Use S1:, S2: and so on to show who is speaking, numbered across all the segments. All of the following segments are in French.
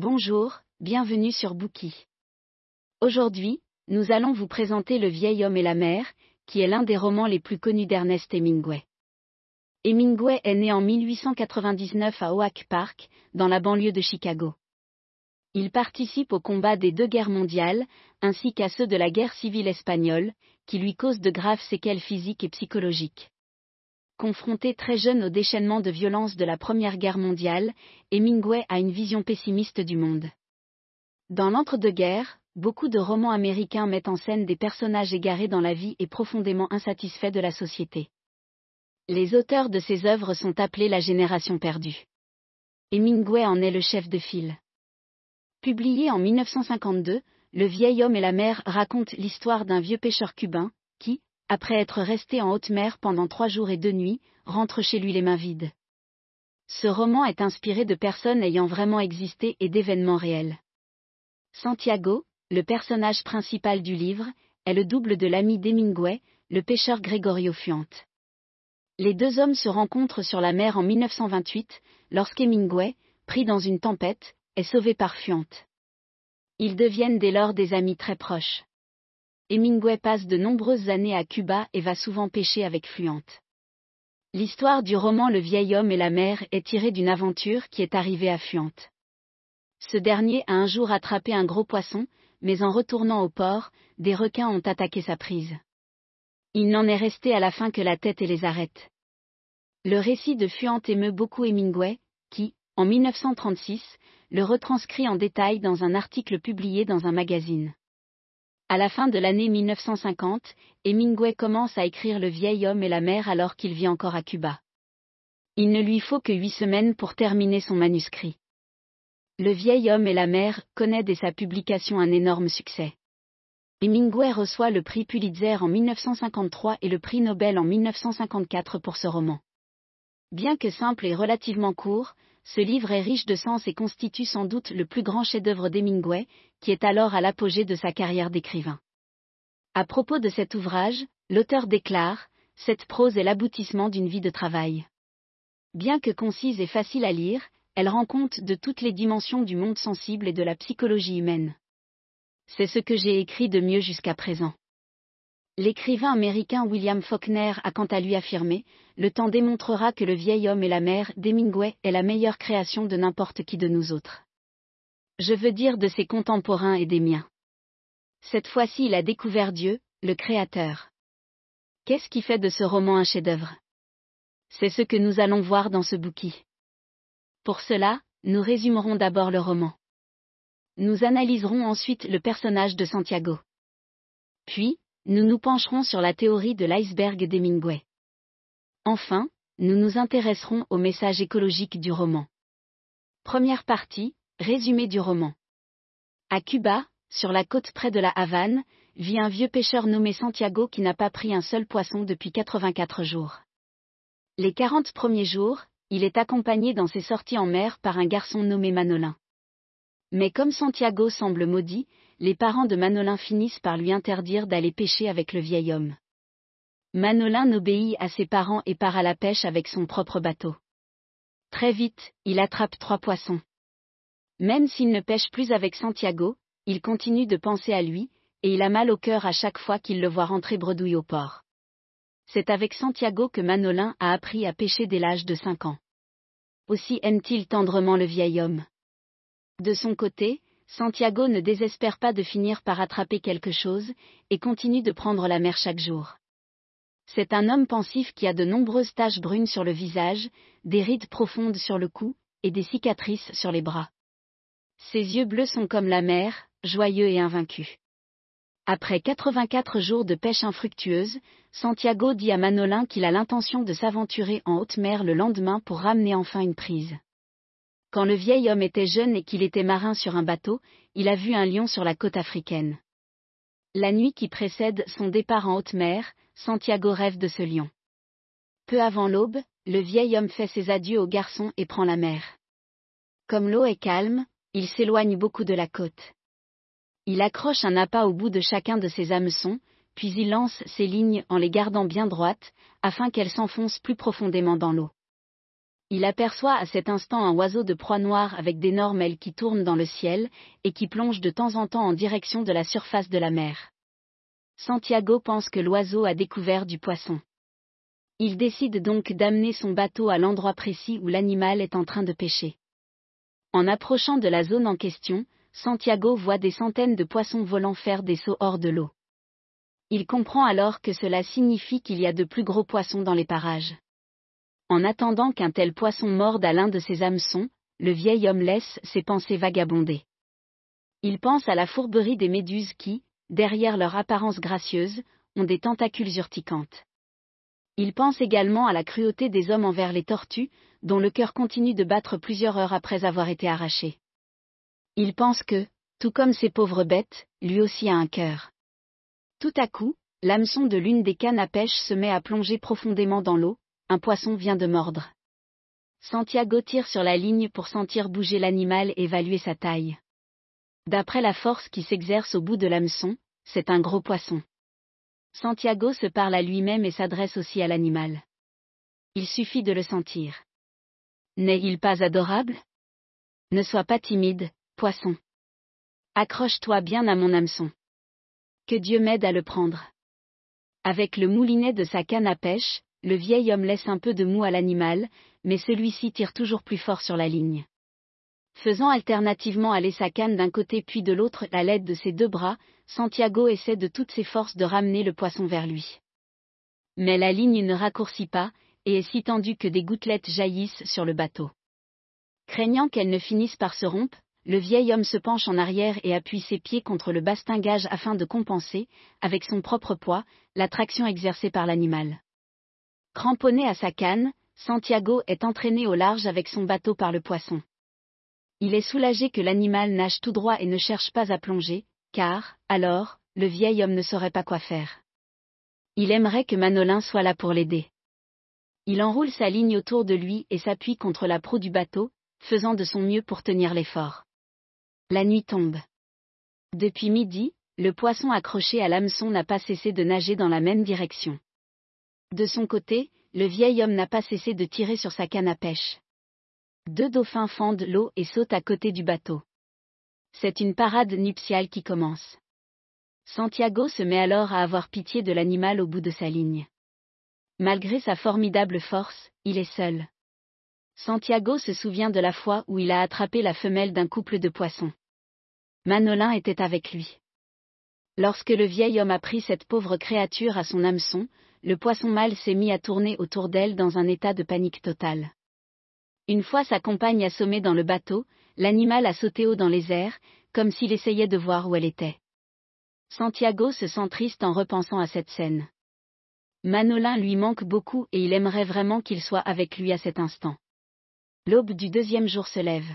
S1: Bonjour, bienvenue sur Bookie. Aujourd'hui, nous allons vous présenter Le vieil homme et la mer, qui est l'un des romans les plus connus d'Ernest Hemingway. Hemingway est né en 1899 à Oak Park, dans la banlieue de Chicago. Il participe aux combats des deux guerres mondiales, ainsi qu'à ceux de la guerre civile espagnole, qui lui causent de graves séquelles physiques et psychologiques. Confronté très jeune au déchaînement de violence de la Première Guerre mondiale, Hemingway a une vision pessimiste du monde. Dans l'entre-deux-guerres, beaucoup de romans américains mettent en scène des personnages égarés dans la vie et profondément insatisfaits de la société. Les auteurs de ces œuvres sont appelés la génération perdue. Hemingway en est le chef de file. Publié en 1952, Le vieil homme et la mer raconte l'histoire d'un vieux pêcheur cubain, qui, après être resté en haute mer pendant trois jours et deux nuits, rentre chez lui les mains vides. Ce roman est inspiré de personnes ayant vraiment existé et d'événements réels. Santiago, le personnage principal du livre, est le double de l'ami d'Hemingway, le pêcheur Gregorio Fuente. Les deux hommes se rencontrent sur la mer en 1928, lorsqu'Hemingway, pris dans une tempête, est sauvé par Fuente. Ils deviennent dès lors des amis très proches. Hemingway passe de nombreuses années à Cuba et va souvent pêcher avec Fluente. L'histoire du roman Le vieil homme et la mer est tirée d'une aventure qui est arrivée à Fuente. Ce dernier a un jour attrapé un gros poisson, mais en retournant au port, des requins ont attaqué sa prise. Il n'en est resté à la fin que la tête et les arêtes. Le récit de Fuente émeut beaucoup Hemingway, qui, en 1936, le retranscrit en détail dans un article publié dans un magazine. À la fin de l'année 1950, Hemingway commence à écrire Le vieil homme et la mer alors qu'il vit encore à Cuba. Il ne lui faut que huit semaines pour terminer son manuscrit. Le vieil homme et la mer connaît dès sa publication un énorme succès. Hemingway reçoit le prix Pulitzer en 1953 et le prix Nobel en 1954 pour ce roman. Bien que simple et relativement court, ce livre est riche de sens et constitue sans doute le plus grand chef-d'œuvre d'Hemingway, qui est alors à l'apogée de sa carrière d'écrivain. À propos de cet ouvrage, l'auteur déclare Cette prose est l'aboutissement d'une vie de travail. Bien que concise et facile à lire, elle rend compte de toutes les dimensions du monde sensible et de la psychologie humaine. C'est ce que j'ai écrit de mieux jusqu'à présent. L'écrivain américain William Faulkner a quant à lui affirmé Le temps démontrera que le vieil homme et la mer d'Hemingway est la meilleure création de n'importe qui de nous autres. Je veux dire de ses contemporains et des miens. Cette fois-ci, il a découvert Dieu, le Créateur. Qu'est-ce qui fait de ce roman un chef-d'œuvre? C'est ce que nous allons voir dans ce bouquet. Pour cela, nous résumerons d'abord le roman. Nous analyserons ensuite le personnage de Santiago. Puis, nous nous pencherons sur la théorie de l'iceberg d'Hemingway. Enfin, nous nous intéresserons au message écologique du roman. Première partie, résumé du roman. À Cuba, sur la côte près de la Havane, vit un vieux pêcheur nommé Santiago qui n'a pas pris un seul poisson depuis 84 jours. Les 40 premiers jours, il est accompagné dans ses sorties en mer par un garçon nommé Manolin. Mais comme Santiago semble maudit, les parents de Manolin finissent par lui interdire d'aller pêcher avec le vieil homme. Manolin obéit à ses parents et part à la pêche avec son propre bateau. Très vite, il attrape trois poissons. Même s'il ne pêche plus avec Santiago, il continue de penser à lui, et il a mal au cœur à chaque fois qu'il le voit rentrer bredouille au port. C'est avec Santiago que Manolin a appris à pêcher dès l'âge de cinq ans. Aussi aime-t-il tendrement le vieil homme. De son côté, Santiago ne désespère pas de finir par attraper quelque chose, et continue de prendre la mer chaque jour. C'est un homme pensif qui a de nombreuses taches brunes sur le visage, des rides profondes sur le cou, et des cicatrices sur les bras. Ses yeux bleus sont comme la mer, joyeux et invaincus. Après 84 jours de pêche infructueuse, Santiago dit à Manolin qu'il a l'intention de s'aventurer en haute mer le lendemain pour ramener enfin une prise. Quand le vieil homme était jeune et qu'il était marin sur un bateau, il a vu un lion sur la côte africaine. La nuit qui précède son départ en haute mer, Santiago rêve de ce lion. Peu avant l'aube, le vieil homme fait ses adieux au garçon et prend la mer. Comme l'eau est calme, il s'éloigne beaucoup de la côte. Il accroche un appât au bout de chacun de ses hameçons, puis il lance ses lignes en les gardant bien droites, afin qu'elles s'enfoncent plus profondément dans l'eau. Il aperçoit à cet instant un oiseau de proie noire avec d'énormes ailes qui tournent dans le ciel, et qui plonge de temps en temps en direction de la surface de la mer. Santiago pense que l'oiseau a découvert du poisson. Il décide donc d'amener son bateau à l'endroit précis où l'animal est en train de pêcher. En approchant de la zone en question, Santiago voit des centaines de poissons volants faire des sauts hors de l'eau. Il comprend alors que cela signifie qu'il y a de plus gros poissons dans les parages. En attendant qu'un tel poisson morde à l'un de ses hameçons, le vieil homme laisse ses pensées vagabonder. Il pense à la fourberie des méduses qui, derrière leur apparence gracieuse, ont des tentacules urticantes. Il pense également à la cruauté des hommes envers les tortues, dont le cœur continue de battre plusieurs heures après avoir été arraché. Il pense que, tout comme ces pauvres bêtes, lui aussi a un cœur. Tout à coup, l'hameçon de l'une des cannes à pêche se met à plonger profondément dans l'eau, un poisson vient de mordre. Santiago tire sur la ligne pour sentir bouger l'animal et évaluer sa taille. D'après la force qui s'exerce au bout de l'hameçon, c'est un gros poisson. Santiago se parle à lui-même et s'adresse aussi à l'animal. Il suffit de le sentir. N'est-il pas adorable? Ne sois pas timide, poisson. Accroche-toi bien à mon hameçon. Que Dieu m'aide à le prendre. Avec le moulinet de sa canne à pêche, le vieil homme laisse un peu de mou à l'animal, mais celui-ci tire toujours plus fort sur la ligne. Faisant alternativement aller sa canne d'un côté puis de l'autre à l'aide de ses deux bras, Santiago essaie de toutes ses forces de ramener le poisson vers lui. Mais la ligne ne raccourcit pas, et est si tendue que des gouttelettes jaillissent sur le bateau. Craignant qu'elle ne finisse par se rompre, le vieil homme se penche en arrière et appuie ses pieds contre le bastingage afin de compenser, avec son propre poids, la traction exercée par l'animal. Cramponné à sa canne, Santiago est entraîné au large avec son bateau par le poisson. Il est soulagé que l'animal nage tout droit et ne cherche pas à plonger, car, alors, le vieil homme ne saurait pas quoi faire. Il aimerait que Manolin soit là pour l'aider. Il enroule sa ligne autour de lui et s'appuie contre la proue du bateau, faisant de son mieux pour tenir l'effort. La nuit tombe. Depuis midi, le poisson accroché à l'hameçon n'a pas cessé de nager dans la même direction. De son côté, le vieil homme n'a pas cessé de tirer sur sa canne à pêche. Deux dauphins fendent l'eau et sautent à côté du bateau. C'est une parade nuptiale qui commence. Santiago se met alors à avoir pitié de l'animal au bout de sa ligne. Malgré sa formidable force, il est seul. Santiago se souvient de la fois où il a attrapé la femelle d'un couple de poissons. Manolin était avec lui. Lorsque le vieil homme a pris cette pauvre créature à son hameçon, le poisson mâle s'est mis à tourner autour d'elle dans un état de panique totale. Une fois sa compagne assommée dans le bateau, l'animal a sauté haut dans les airs, comme s'il essayait de voir où elle était. Santiago se sent triste en repensant à cette scène. Manolin lui manque beaucoup et il aimerait vraiment qu'il soit avec lui à cet instant. L'aube du deuxième jour se lève.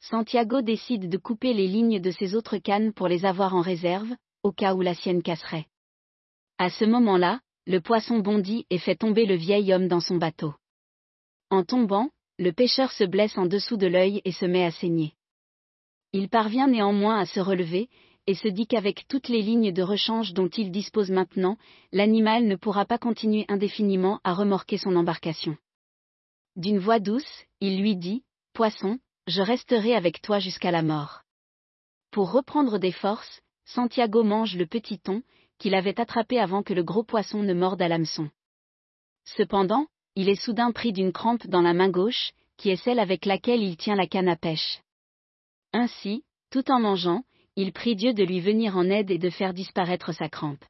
S1: Santiago décide de couper les lignes de ses autres cannes pour les avoir en réserve, au cas où la sienne casserait. À ce moment-là, le poisson bondit et fait tomber le vieil homme dans son bateau. En tombant, le pêcheur se blesse en dessous de l'œil et se met à saigner. Il parvient néanmoins à se relever, et se dit qu'avec toutes les lignes de rechange dont il dispose maintenant, l'animal ne pourra pas continuer indéfiniment à remorquer son embarcation. D'une voix douce, il lui dit, Poisson, je resterai avec toi jusqu'à la mort. Pour reprendre des forces, Santiago mange le petit thon, qu'il avait attrapé avant que le gros poisson ne morde à l'hameçon. Cependant, il est soudain pris d'une crampe dans la main gauche, qui est celle avec laquelle il tient la canne à pêche. Ainsi, tout en mangeant, il prie Dieu de lui venir en aide et de faire disparaître sa crampe.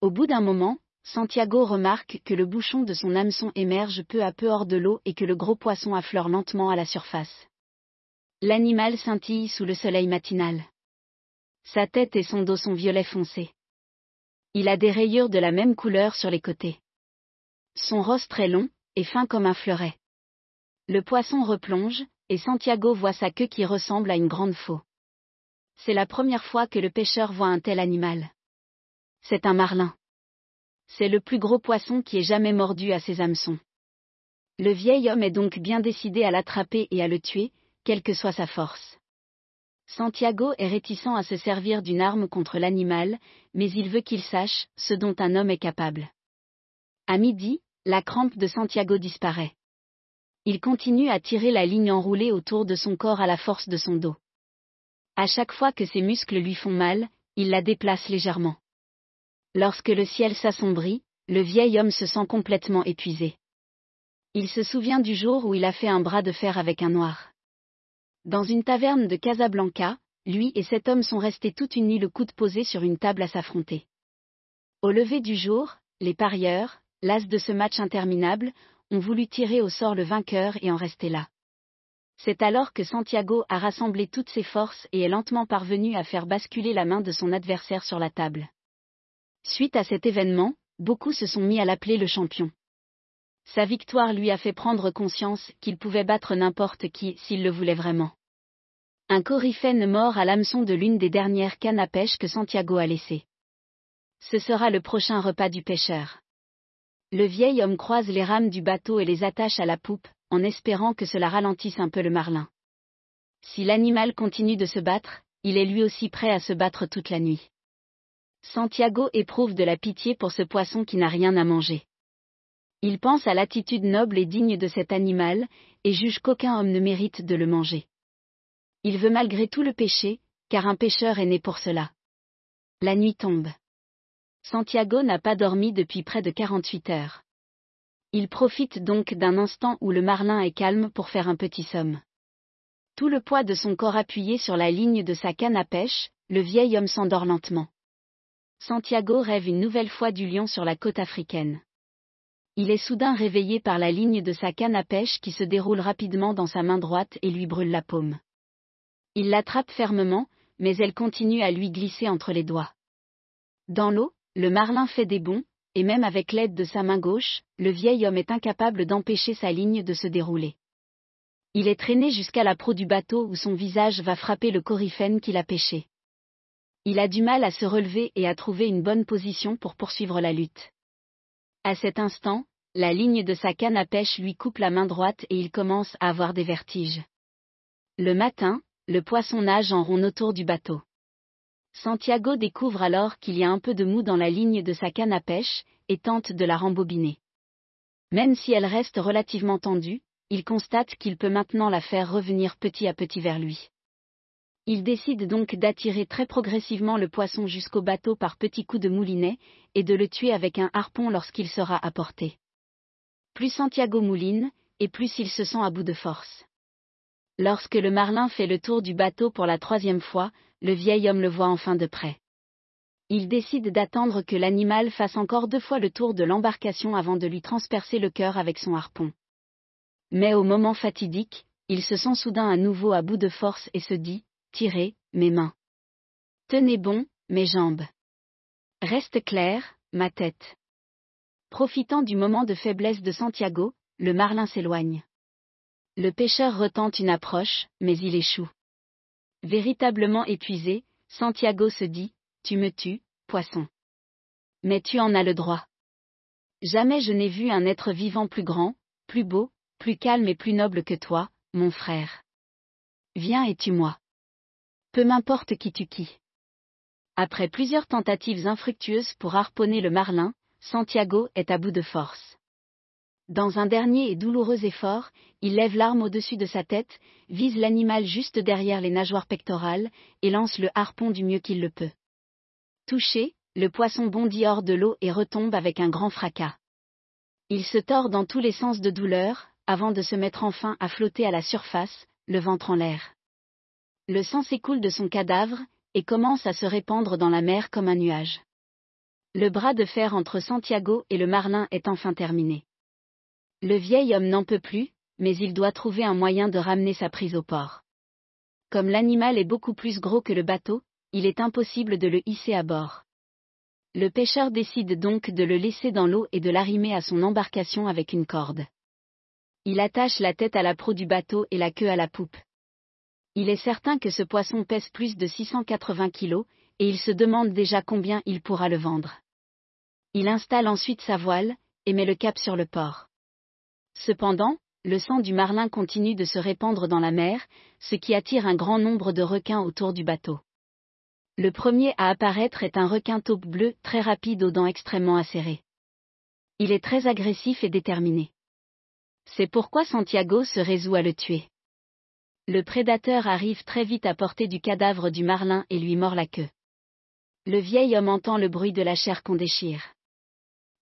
S1: Au bout d'un moment, Santiago remarque que le bouchon de son hameçon émerge peu à peu hors de l'eau et que le gros poisson affleure lentement à la surface. L'animal scintille sous le soleil matinal. Sa tête et son dos sont violet foncé. Il a des rayures de la même couleur sur les côtés. Son rostre est long, et fin comme un fleuret. Le poisson replonge, et Santiago voit sa queue qui ressemble à une grande faux. C'est la première fois que le pêcheur voit un tel animal. C'est un marlin. C'est le plus gros poisson qui ait jamais mordu à ses hameçons. Le vieil homme est donc bien décidé à l'attraper et à le tuer, quelle que soit sa force. Santiago est réticent à se servir d'une arme contre l'animal, mais il veut qu'il sache ce dont un homme est capable. À midi, la crampe de Santiago disparaît. Il continue à tirer la ligne enroulée autour de son corps à la force de son dos. À chaque fois que ses muscles lui font mal, il la déplace légèrement. Lorsque le ciel s'assombrit, le vieil homme se sent complètement épuisé. Il se souvient du jour où il a fait un bras de fer avec un noir. Dans une taverne de Casablanca, lui et cet homme sont restés toute une nuit le coude posé sur une table à s'affronter. Au lever du jour, les parieurs, las de ce match interminable, ont voulu tirer au sort le vainqueur et en rester là. C'est alors que Santiago a rassemblé toutes ses forces et est lentement parvenu à faire basculer la main de son adversaire sur la table. Suite à cet événement, beaucoup se sont mis à l'appeler le champion. Sa victoire lui a fait prendre conscience qu'il pouvait battre n'importe qui s'il le voulait vraiment. Un coryphène mort à l'hameçon de l'une des dernières cannes à pêche que Santiago a laissées. Ce sera le prochain repas du pêcheur. Le vieil homme croise les rames du bateau et les attache à la poupe, en espérant que cela ralentisse un peu le marlin. Si l'animal continue de se battre, il est lui aussi prêt à se battre toute la nuit. Santiago éprouve de la pitié pour ce poisson qui n'a rien à manger. Il pense à l'attitude noble et digne de cet animal, et juge qu'aucun homme ne mérite de le manger. Il veut malgré tout le pêcher, car un pêcheur est né pour cela. La nuit tombe. Santiago n'a pas dormi depuis près de 48 heures. Il profite donc d'un instant où le marlin est calme pour faire un petit somme. Tout le poids de son corps appuyé sur la ligne de sa canne à pêche, le vieil homme s'endort lentement. Santiago rêve une nouvelle fois du lion sur la côte africaine. Il est soudain réveillé par la ligne de sa canne à pêche qui se déroule rapidement dans sa main droite et lui brûle la paume. Il l'attrape fermement, mais elle continue à lui glisser entre les doigts. Dans l'eau, le marlin fait des bonds, et même avec l'aide de sa main gauche, le vieil homme est incapable d'empêcher sa ligne de se dérouler. Il est traîné jusqu'à la proue du bateau où son visage va frapper le coryphène qu'il a pêché. Il a du mal à se relever et à trouver une bonne position pour poursuivre la lutte. À cet instant, la ligne de sa canne à pêche lui coupe la main droite et il commence à avoir des vertiges. Le matin, le poisson nage en rond autour du bateau. Santiago découvre alors qu'il y a un peu de mou dans la ligne de sa canne à pêche, et tente de la rembobiner. Même si elle reste relativement tendue, il constate qu'il peut maintenant la faire revenir petit à petit vers lui. Il décide donc d'attirer très progressivement le poisson jusqu'au bateau par petits coups de moulinet, et de le tuer avec un harpon lorsqu'il sera à portée. Plus Santiago mouline, et plus il se sent à bout de force. Lorsque le marlin fait le tour du bateau pour la troisième fois, le vieil homme le voit enfin de près. Il décide d'attendre que l'animal fasse encore deux fois le tour de l'embarcation avant de lui transpercer le cœur avec son harpon. Mais au moment fatidique, il se sent soudain à nouveau à bout de force et se dit, Tirez, mes mains. Tenez bon, mes jambes. Reste clair, ma tête. Profitant du moment de faiblesse de Santiago, le marlin s'éloigne. Le pêcheur retente une approche, mais il échoue. Véritablement épuisé, Santiago se dit, Tu me tues, poisson. Mais tu en as le droit. Jamais je n'ai vu un être vivant plus grand, plus beau, plus calme et plus noble que toi, mon frère. Viens et tue-moi. Peu m'importe qui tu qui. Après plusieurs tentatives infructueuses pour harponner le marlin, Santiago est à bout de force. Dans un dernier et douloureux effort, il lève l'arme au-dessus de sa tête, vise l'animal juste derrière les nageoires pectorales, et lance le harpon du mieux qu'il le peut. Touché, le poisson bondit hors de l'eau et retombe avec un grand fracas. Il se tord dans tous les sens de douleur, avant de se mettre enfin à flotter à la surface, le ventre en l'air. Le sang s'écoule de son cadavre, et commence à se répandre dans la mer comme un nuage. Le bras de fer entre Santiago et le Marlin est enfin terminé. Le vieil homme n'en peut plus, mais il doit trouver un moyen de ramener sa prise au port. Comme l'animal est beaucoup plus gros que le bateau, il est impossible de le hisser à bord. Le pêcheur décide donc de le laisser dans l'eau et de l'arrimer à son embarcation avec une corde. Il attache la tête à la proue du bateau et la queue à la poupe. Il est certain que ce poisson pèse plus de 680 kilos, et il se demande déjà combien il pourra le vendre. Il installe ensuite sa voile, et met le cap sur le port. Cependant, le sang du marlin continue de se répandre dans la mer, ce qui attire un grand nombre de requins autour du bateau. Le premier à apparaître est un requin taupe bleu très rapide aux dents extrêmement acérées. Il est très agressif et déterminé. C'est pourquoi Santiago se résout à le tuer. Le prédateur arrive très vite à portée du cadavre du marlin et lui mord la queue. Le vieil homme entend le bruit de la chair qu'on déchire.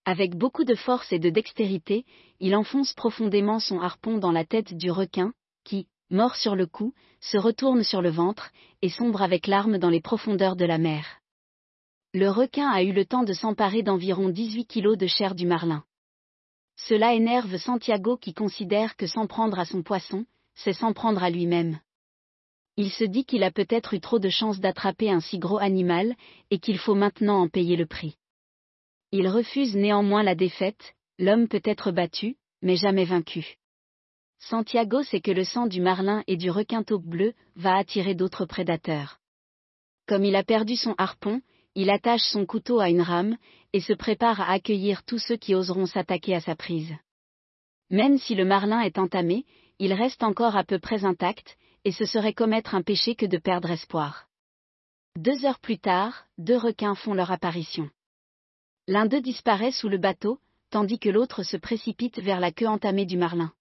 S1: Avec beaucoup de force et de dextérité, il enfonce profondément son harpon dans la tête du requin, qui, mort sur le cou, se retourne sur le ventre, et sombre avec larmes dans les profondeurs de la mer. Le requin a eu le temps de s'emparer d'environ 18 kilos de chair du marlin. Cela énerve Santiago qui considère que s'en prendre à son poisson, c'est s'en prendre à lui-même. Il se dit qu'il a peut-être eu trop de chance d'attraper un si gros animal, et qu'il faut maintenant en payer le prix. Il refuse néanmoins la défaite, l'homme peut être battu, mais jamais vaincu. Santiago sait que le sang du marlin et du requin taupe bleu va attirer d'autres prédateurs. Comme il a perdu son harpon, il attache son couteau à une rame, et se prépare à accueillir tous ceux qui oseront s'attaquer à sa prise. Même si le marlin est entamé, il reste encore à peu près intact, et ce serait commettre un péché que de perdre espoir. Deux heures plus tard, deux requins font leur apparition. L'un d'eux disparaît sous le bateau, tandis que l'autre se précipite vers la queue entamée du marlin.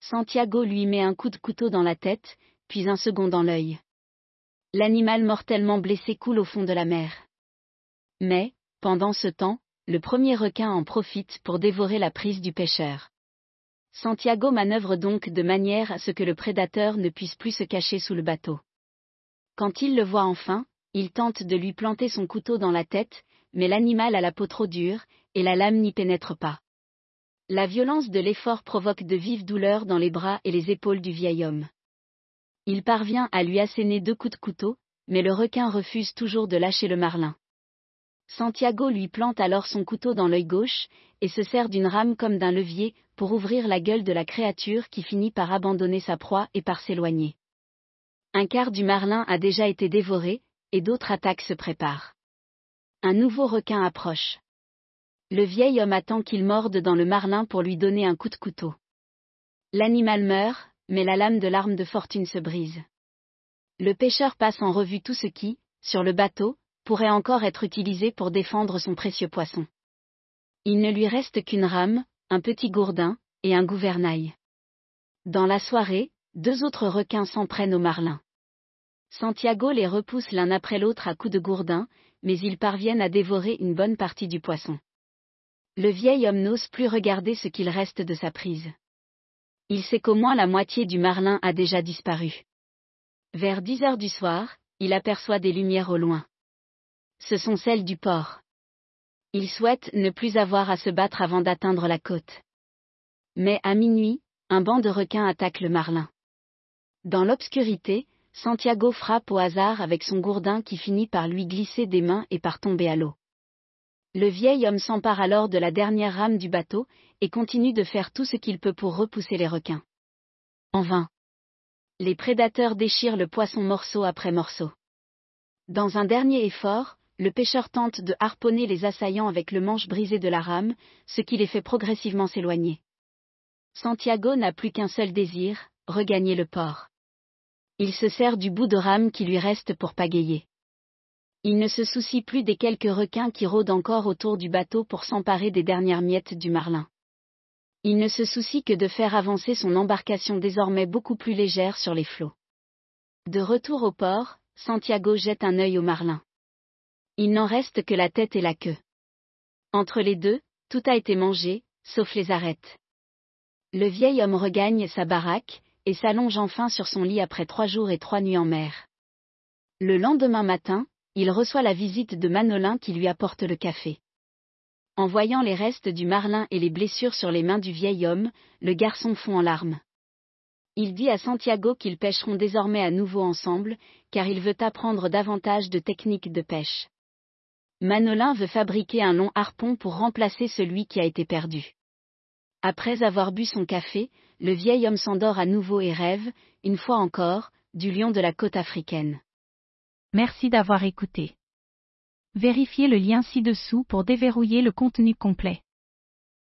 S1: Santiago lui met un coup de couteau dans la tête, puis un second dans l'œil. L'animal mortellement blessé coule au fond de la mer. Mais, pendant ce temps, le premier requin en profite pour dévorer la prise du pêcheur. Santiago manœuvre donc de manière à ce que le prédateur ne puisse plus se cacher sous le bateau. Quand il le voit enfin, il tente de lui planter son couteau dans la tête, mais l'animal a la peau trop dure, et la lame n'y pénètre pas. La violence de l'effort provoque de vives douleurs dans les bras et les épaules du vieil homme. Il parvient à lui asséner deux coups de couteau, mais le requin refuse toujours de lâcher le marlin. Santiago lui plante alors son couteau dans l'œil gauche, et se sert d'une rame comme d'un levier, pour ouvrir la gueule de la créature qui finit par abandonner sa proie et par s'éloigner. Un quart du marlin a déjà été dévoré, et d'autres attaques se préparent. Un nouveau requin approche. Le vieil homme attend qu'il morde dans le marlin pour lui donner un coup de couteau. L'animal meurt, mais la lame de l'arme de fortune se brise. Le pêcheur passe en revue tout ce qui, sur le bateau, pourrait encore être utilisé pour défendre son précieux poisson. Il ne lui reste qu'une rame, un petit gourdin, et un gouvernail. Dans la soirée, deux autres requins s'en prennent au marlin. Santiago les repousse l'un après l'autre à coups de gourdin, mais ils parviennent à dévorer une bonne partie du poisson. Le vieil homme n'ose plus regarder ce qu'il reste de sa prise. Il sait qu'au moins la moitié du marlin a déjà disparu. Vers dix heures du soir, il aperçoit des lumières au loin. Ce sont celles du port. Il souhaite ne plus avoir à se battre avant d'atteindre la côte. Mais à minuit, un banc de requins attaque le marlin. Dans l'obscurité, Santiago frappe au hasard avec son gourdin qui finit par lui glisser des mains et par tomber à l'eau. Le vieil homme s'empare alors de la dernière rame du bateau, et continue de faire tout ce qu'il peut pour repousser les requins. En vain. Les prédateurs déchirent le poisson morceau après morceau. Dans un dernier effort, le pêcheur tente de harponner les assaillants avec le manche brisé de la rame, ce qui les fait progressivement s'éloigner. Santiago n'a plus qu'un seul désir, regagner le port. Il se sert du bout de rame qui lui reste pour pagayer. Il ne se soucie plus des quelques requins qui rôdent encore autour du bateau pour s'emparer des dernières miettes du marlin. Il ne se soucie que de faire avancer son embarcation désormais beaucoup plus légère sur les flots. De retour au port, Santiago jette un œil au marlin. Il n'en reste que la tête et la queue. Entre les deux, tout a été mangé, sauf les arêtes. Le vieil homme regagne sa baraque, et s'allonge enfin sur son lit après trois jours et trois nuits en mer. Le lendemain matin, il reçoit la visite de Manolin qui lui apporte le café. En voyant les restes du marlin et les blessures sur les mains du vieil homme, le garçon fond en larmes. Il dit à Santiago qu'ils pêcheront désormais à nouveau ensemble, car il veut apprendre davantage de techniques de pêche. Manolin veut fabriquer un long harpon pour remplacer celui qui a été perdu. Après avoir bu son café, le vieil homme s'endort à nouveau et rêve, une fois encore, du lion de la côte africaine.
S2: Merci d'avoir écouté. Vérifiez le lien ci-dessous pour déverrouiller le contenu complet.